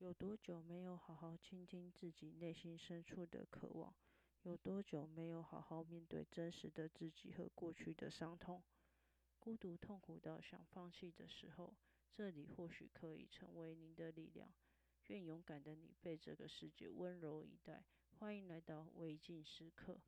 有多久没有好好倾听自己内心深处的渴望？有多久没有好好面对真实的自己和过去的伤痛？孤独痛苦到想放弃的时候，这里或许可以成为您的力量。愿勇敢的你被这个世界温柔以待。欢迎来到微静时刻。